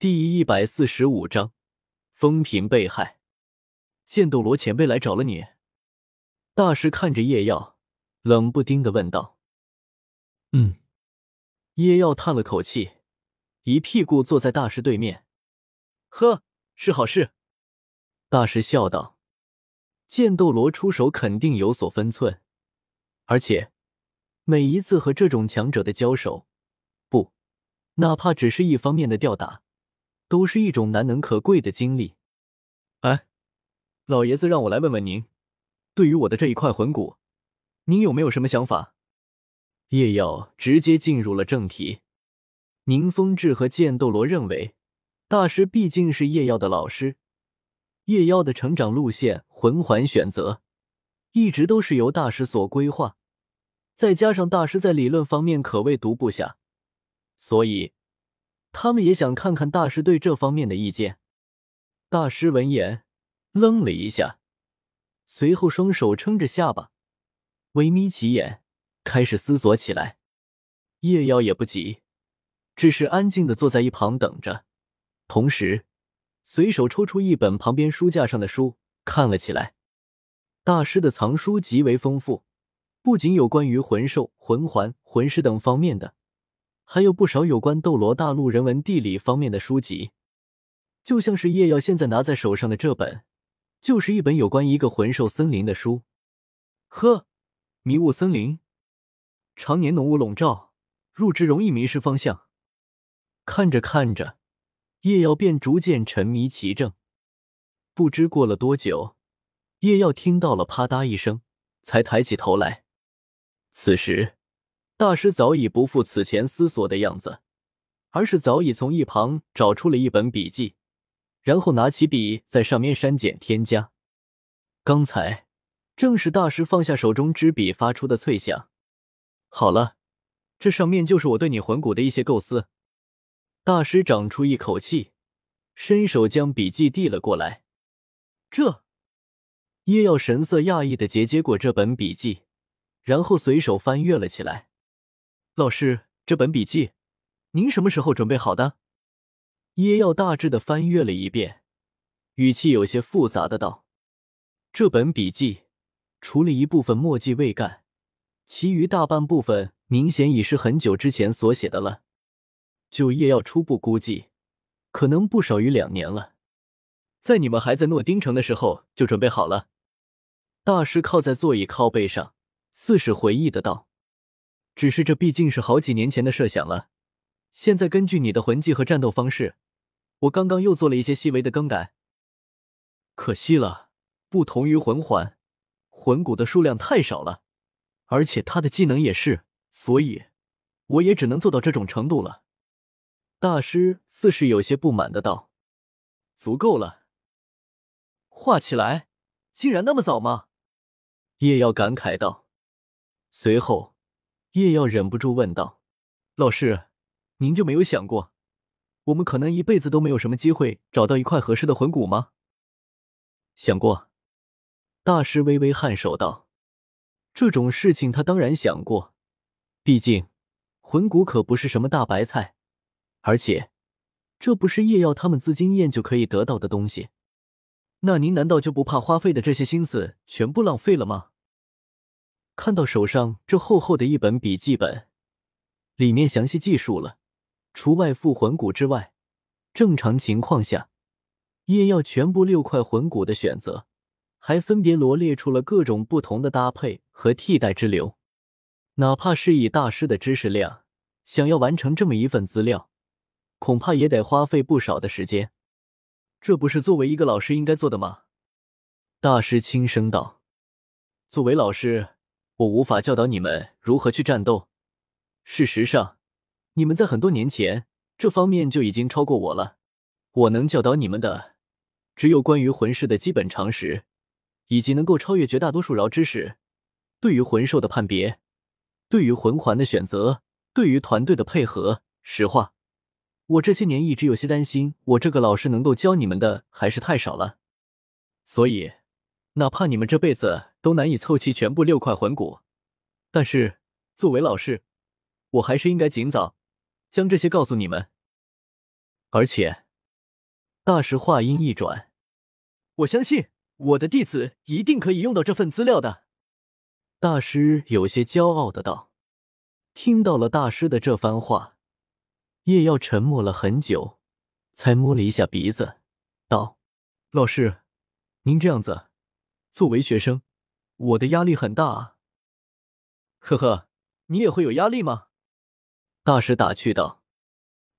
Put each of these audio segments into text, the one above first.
第一百四十五章，风平被害。剑斗罗前辈来找了你。大师看着叶耀，冷不丁的问道：“嗯。”叶耀叹了口气，一屁股坐在大师对面。呵，是好事。大师笑道：“剑斗罗出手肯定有所分寸，而且每一次和这种强者的交手，不，哪怕只是一方面的吊打。”都是一种难能可贵的经历。哎，老爷子让我来问问您，对于我的这一块魂骨，您有没有什么想法？叶耀直接进入了正题。宁风致和剑斗罗认为，大师毕竟是叶耀的老师，叶耀的成长路线、魂环选择，一直都是由大师所规划。再加上大师在理论方面可谓独步下，所以。他们也想看看大师对这方面的意见。大师闻言愣了一下，随后双手撑着下巴，微眯起眼，开始思索起来。叶妖也不急，只是安静的坐在一旁等着，同时随手抽出一本旁边书架上的书看了起来。大师的藏书极为丰富，不仅有关于魂兽、魂环、魂师等方面的。还有不少有关斗罗大陆人文地理方面的书籍，就像是叶耀现在拿在手上的这本，就是一本有关一个魂兽森林的书。呵，迷雾森林，常年浓雾笼罩，入之容易迷失方向。看着看着，叶耀便逐渐沉迷其正。不知过了多久，叶耀听到了啪嗒一声，才抬起头来。此时。大师早已不复此前思索的样子，而是早已从一旁找出了一本笔记，然后拿起笔在上面删减添加。刚才正是大师放下手中之笔发出的脆响。好了，这上面就是我对你魂骨的一些构思。大师长出一口气，伸手将笔记递了过来。这叶耀神色讶异的接接过这本笔记，然后随手翻阅了起来。老师，这本笔记，您什么时候准备好的？叶耀大致的翻阅了一遍，语气有些复杂的道：“这本笔记，除了一部分墨迹未干，其余大半部分明显已是很久之前所写的了。就叶耀初步估计，可能不少于两年了。在你们还在诺丁城的时候就准备好了。”大师靠在座椅靠背上，似是回忆的道。只是这毕竟是好几年前的设想了，现在根据你的魂技和战斗方式，我刚刚又做了一些细微的更改。可惜了，不同于魂环，魂骨的数量太少了，而且他的技能也是，所以我也只能做到这种程度了。大师似是有些不满的道：“足够了。”画起来，竟然那么早吗？叶耀感慨道，随后。叶耀忍不住问道：“老师，您就没有想过，我们可能一辈子都没有什么机会找到一块合适的魂骨吗？”想过。大师微微颔首道：“这种事情他当然想过，毕竟魂骨可不是什么大白菜，而且这不是叶耀他们资金验就可以得到的东西。那您难道就不怕花费的这些心思全部浪费了吗？”看到手上这厚厚的一本笔记本，里面详细记述了，除外附魂骨之外，正常情况下，叶耀全部六块魂骨的选择，还分别罗列出了各种不同的搭配和替代之流。哪怕是以大师的知识量，想要完成这么一份资料，恐怕也得花费不少的时间。这不是作为一个老师应该做的吗？大师轻声道：“作为老师。”我无法教导你们如何去战斗。事实上，你们在很多年前这方面就已经超过我了。我能教导你们的，只有关于魂师的基本常识，以及能够超越绝大多数饶知识。对于魂兽的判别，对于魂环的选择，对于团队的配合，实话，我这些年一直有些担心，我这个老师能够教你们的还是太少了。所以。哪怕你们这辈子都难以凑齐全部六块魂骨，但是作为老师，我还是应该尽早将这些告诉你们。而且，大师话音一转：“我相信我的弟子一定可以用到这份资料的。”大师有些骄傲的道。听到了大师的这番话，叶耀沉默了很久，才摸了一下鼻子，道：“老师，您这样子，作为学生，我的压力很大啊。”“呵呵，你也会有压力吗？”大师打趣道。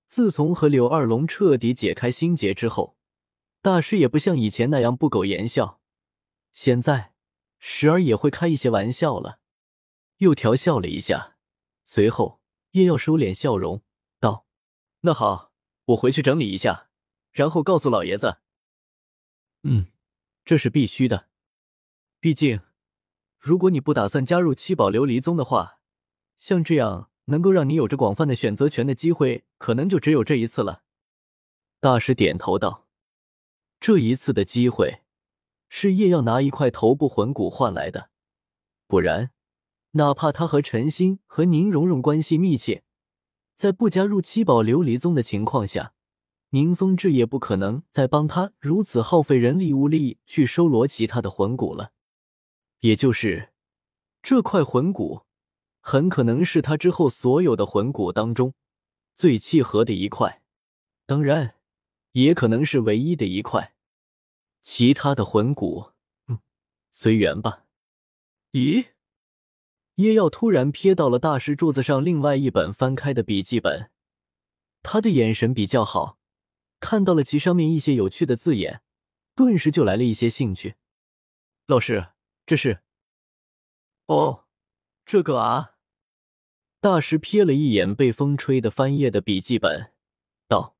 自从和柳二龙彻底解开心结之后，大师也不像以前那样不苟言笑，现在时而也会开一些玩笑了，又调笑了一下。随后，叶耀收敛笑容，道：“那好，我回去整理一下，然后告诉老爷子。”“嗯，这是必须的。毕竟，如果你不打算加入七宝琉璃宗的话，像这样能够让你有着广泛的选择权的机会，可能就只有这一次了。”大师点头道：“这一次的机会，是叶耀拿一块头部魂骨换来的，不然。”哪怕他和陈星和宁荣荣关系密切，在不加入七宝琉璃宗的情况下，宁风致也不可能再帮他如此耗费人力物力去收罗其他的魂骨了。也就是这块魂骨，很可能是他之后所有的魂骨当中最契合的一块，当然，也可能是唯一的一块。其他的魂骨，嗯，随缘吧。咦？叶耀突然瞥到了大师柱子上另外一本翻开的笔记本，他的眼神比较好，看到了其上面一些有趣的字眼，顿时就来了一些兴趣。老师，这是？哦，这个啊。大师瞥了一眼被风吹的翻页的笔记本，道：“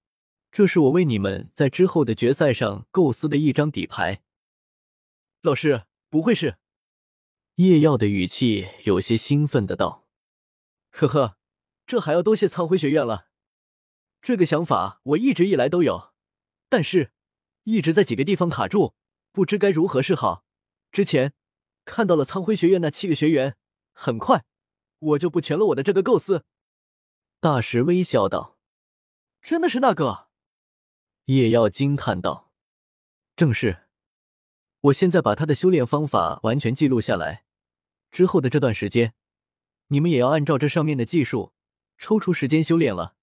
这是我为你们在之后的决赛上构思的一张底牌。”老师，不会是？叶耀的语气有些兴奋的道：“呵呵，这还要多谢苍辉学院了。这个想法我一直以来都有，但是一直在几个地方卡住，不知该如何是好。之前看到了苍辉学院那七个学员，很快我就不全了我的这个构思。”大师微笑道：“真的是那个？”叶耀惊叹道：“正是。我现在把他的修炼方法完全记录下来。”之后的这段时间，你们也要按照这上面的技术抽出时间修炼了。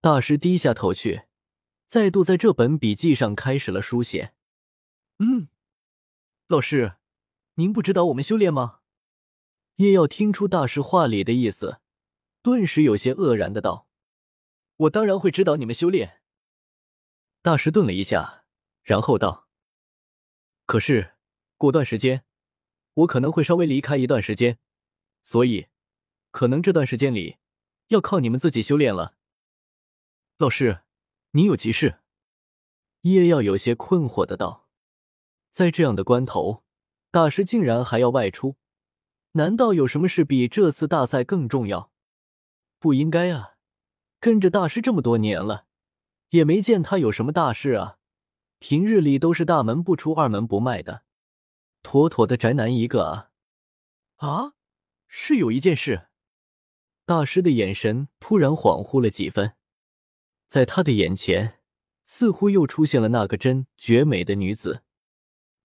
大师低下头去，再度在这本笔记上开始了书写。嗯，老师，您不指导我们修炼吗？叶耀听出大师话里的意思，顿时有些愕然的道：“我当然会指导你们修炼。”大师顿了一下，然后道：“可是过段时间。”我可能会稍微离开一段时间，所以可能这段时间里要靠你们自己修炼了。老师，您有急事？叶耀有些困惑的道：“在这样的关头，大师竟然还要外出，难道有什么事比这次大赛更重要？不应该啊！跟着大师这么多年了，也没见他有什么大事啊。平日里都是大门不出二门不迈的。”妥妥的宅男一个啊！啊，是有一件事。大师的眼神突然恍惚了几分，在他的眼前，似乎又出现了那个真绝美的女子。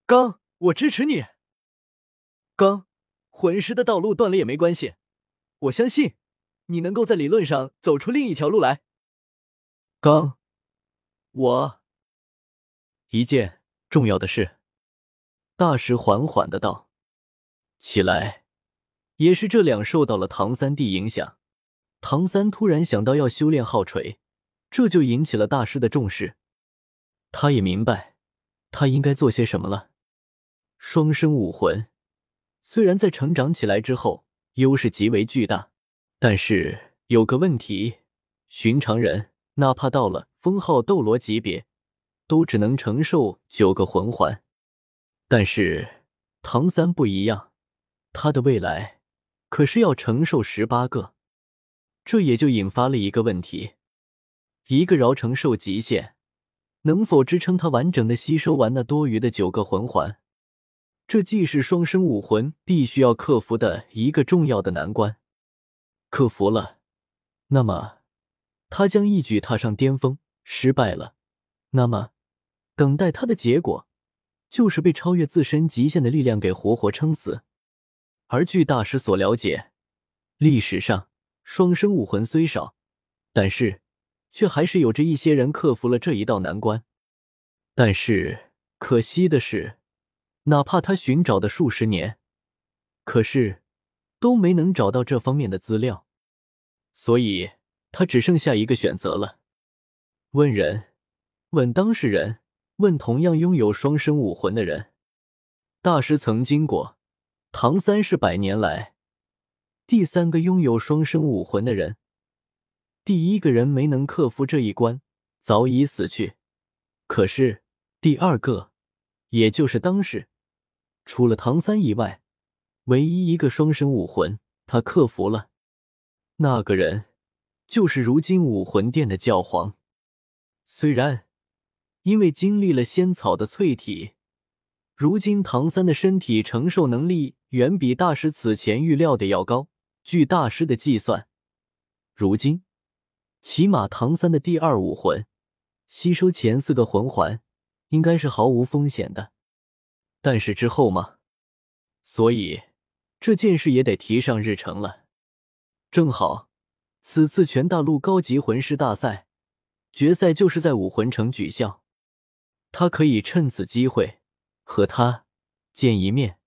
刚，我支持你。刚，魂师的道路断了也没关系，我相信你能够在理论上走出另一条路来。刚，我一件重要的事。大师缓缓的道：“起来，也是这两受到了唐三弟影响。唐三突然想到要修炼昊锤，这就引起了大师的重视。他也明白，他应该做些什么了。双生武魂虽然在成长起来之后优势极为巨大，但是有个问题：寻常人哪怕到了封号斗罗级别，都只能承受九个魂环。”但是唐三不一样，他的未来可是要承受十八个，这也就引发了一个问题：一个饶承受极限能否支撑他完整的吸收完那多余的九个魂环？这既是双生武魂必须要克服的一个重要的难关。克服了，那么他将一举踏上巅峰；失败了，那么等待他的结果就是被超越自身极限的力量给活活撑死。而据大师所了解，历史上双生武魂虽少，但是却还是有着一些人克服了这一道难关。但是可惜的是，哪怕他寻找的数十年，可是都没能找到这方面的资料，所以他只剩下一个选择了：问人，问当事人。问同样拥有双生武魂的人，大师曾经过。唐三是百年来第三个拥有双生武魂的人，第一个人没能克服这一关，早已死去。可是第二个，也就是当时除了唐三以外，唯一一个双生武魂，他克服了。那个人就是如今武魂殿的教皇。虽然。因为经历了仙草的淬体，如今唐三的身体承受能力远比大师此前预料的要高。据大师的计算，如今起码唐三的第二武魂吸收前四个魂环应该是毫无风险的。但是之后嘛，所以这件事也得提上日程了。正好此次全大陆高级魂师大赛决赛就是在武魂城举行。他可以趁此机会和他见一面。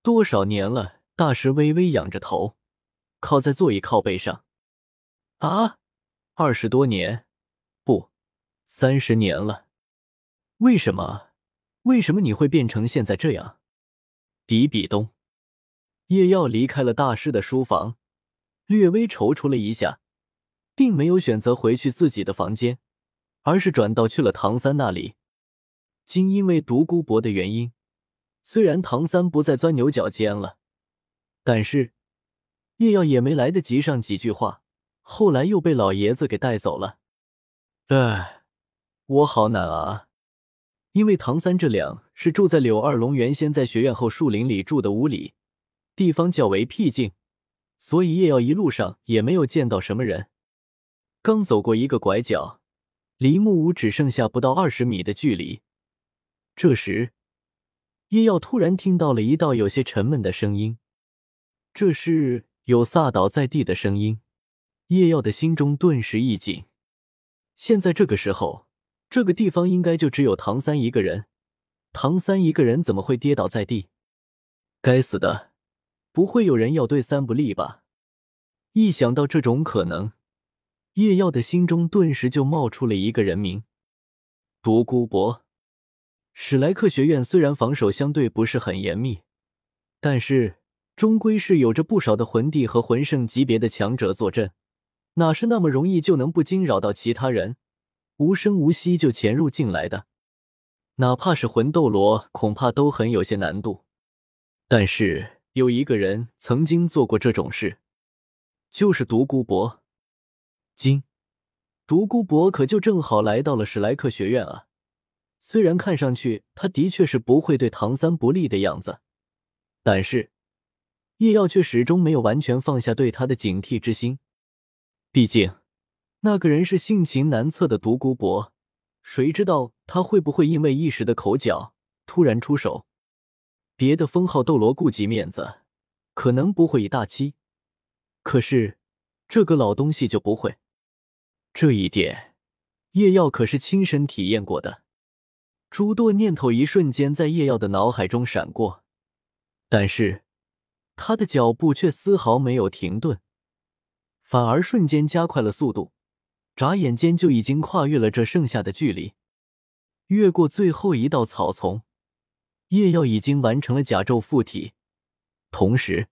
多少年了？大师微微仰着头，靠在座椅靠背上。啊，二十多年，不，三十年了。为什么？为什么你会变成现在这样？比比东，叶耀离开了大师的书房，略微踌躇了一下，并没有选择回去自己的房间，而是转到去了唐三那里。今因为独孤博的原因，虽然唐三不再钻牛角尖了，但是叶耀也没来得及上几句话，后来又被老爷子给带走了。哎，我好难啊！因为唐三这俩是住在柳二龙原先在学院后树林里住的屋里，地方较为僻静，所以叶耀一路上也没有见到什么人。刚走过一个拐角，离木屋只剩下不到二十米的距离。这时，叶耀突然听到了一道有些沉闷的声音，这是有撒倒在地的声音。叶耀的心中顿时一紧。现在这个时候，这个地方应该就只有唐三一个人。唐三一个人怎么会跌倒在地？该死的，不会有人要对三不利吧？一想到这种可能，叶耀的心中顿时就冒出了一个人名：独孤博。史莱克学院虽然防守相对不是很严密，但是终归是有着不少的魂帝和魂圣级别的强者坐镇，哪是那么容易就能不惊扰到其他人，无声无息就潜入进来的？哪怕是魂斗罗，恐怕都很有些难度。但是有一个人曾经做过这种事，就是独孤博。今独孤博可就正好来到了史莱克学院啊。虽然看上去他的确是不会对唐三不利的样子，但是叶耀却始终没有完全放下对他的警惕之心。毕竟那个人是性情难测的独孤博，谁知道他会不会因为一时的口角突然出手？别的封号斗罗顾及面子，可能不会以大欺，可是这个老东西就不会。这一点叶耀可是亲身体验过的。诸多念头一瞬间在叶耀的脑海中闪过，但是他的脚步却丝毫没有停顿，反而瞬间加快了速度，眨眼间就已经跨越了这剩下的距离。越过最后一道草丛，叶耀已经完成了甲胄附体，同时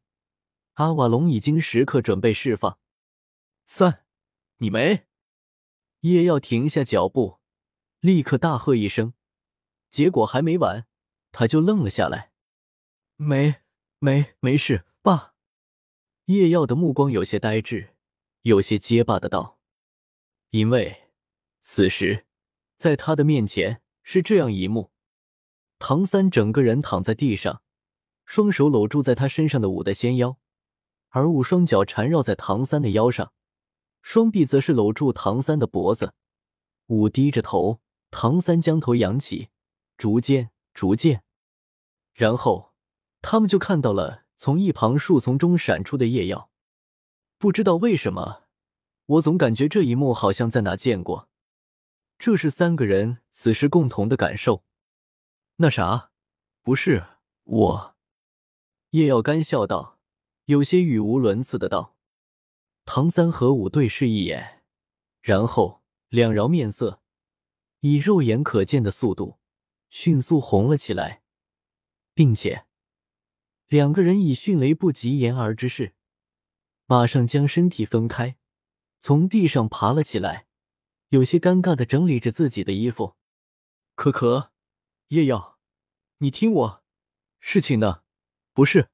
阿瓦隆已经时刻准备释放。三，你没？叶耀停下脚步，立刻大喝一声。结果还没完，他就愣了下来。没没没事，爸。叶耀的目光有些呆滞，有些结巴的道：“因为此时在他的面前是这样一幕：唐三整个人躺在地上，双手搂住在他身上的五的纤腰，而五双脚缠绕在唐三的腰上，双臂则是搂住唐三的脖子。五低着头。”唐三将头扬起，逐渐，逐渐，然后他们就看到了从一旁树丛中闪出的夜耀。不知道为什么，我总感觉这一幕好像在哪见过。这是三个人此时共同的感受。那啥，不是我。叶耀干笑道，有些语无伦次的道。唐三和五对视一眼，然后两饶面色，以肉眼可见的速度迅速红了起来，并且两个人以迅雷不及掩耳之势，马上将身体分开，从地上爬了起来，有些尴尬的整理着自己的衣服。可可，叶耀，你听我，事情呢？不是，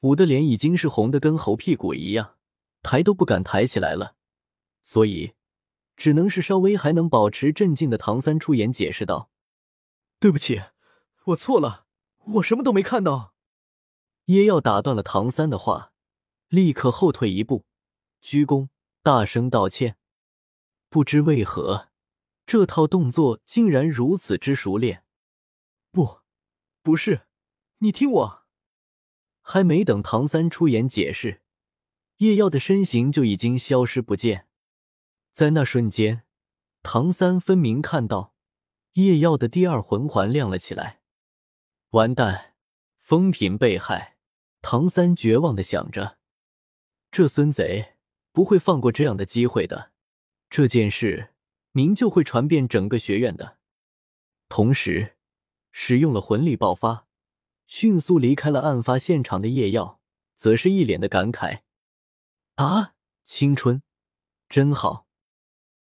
武的脸已经是红的跟猴屁股一样。抬都不敢抬起来了，所以只能是稍微还能保持镇静的唐三出言解释道：“对不起，我错了，我什么都没看到。”叶耀打断了唐三的话，立刻后退一步，鞠躬，大声道歉。不知为何，这套动作竟然如此之熟练。不，不是，你听我。还没等唐三出言解释。叶耀的身形就已经消失不见，在那瞬间，唐三分明看到叶耀的第二魂环亮了起来。完蛋，风平被害！唐三绝望的想着，这孙贼不会放过这样的机会的。这件事明就会传遍整个学院的。同时，使用了魂力爆发，迅速离开了案发现场的夜耀，则是一脸的感慨。啊，青春真好。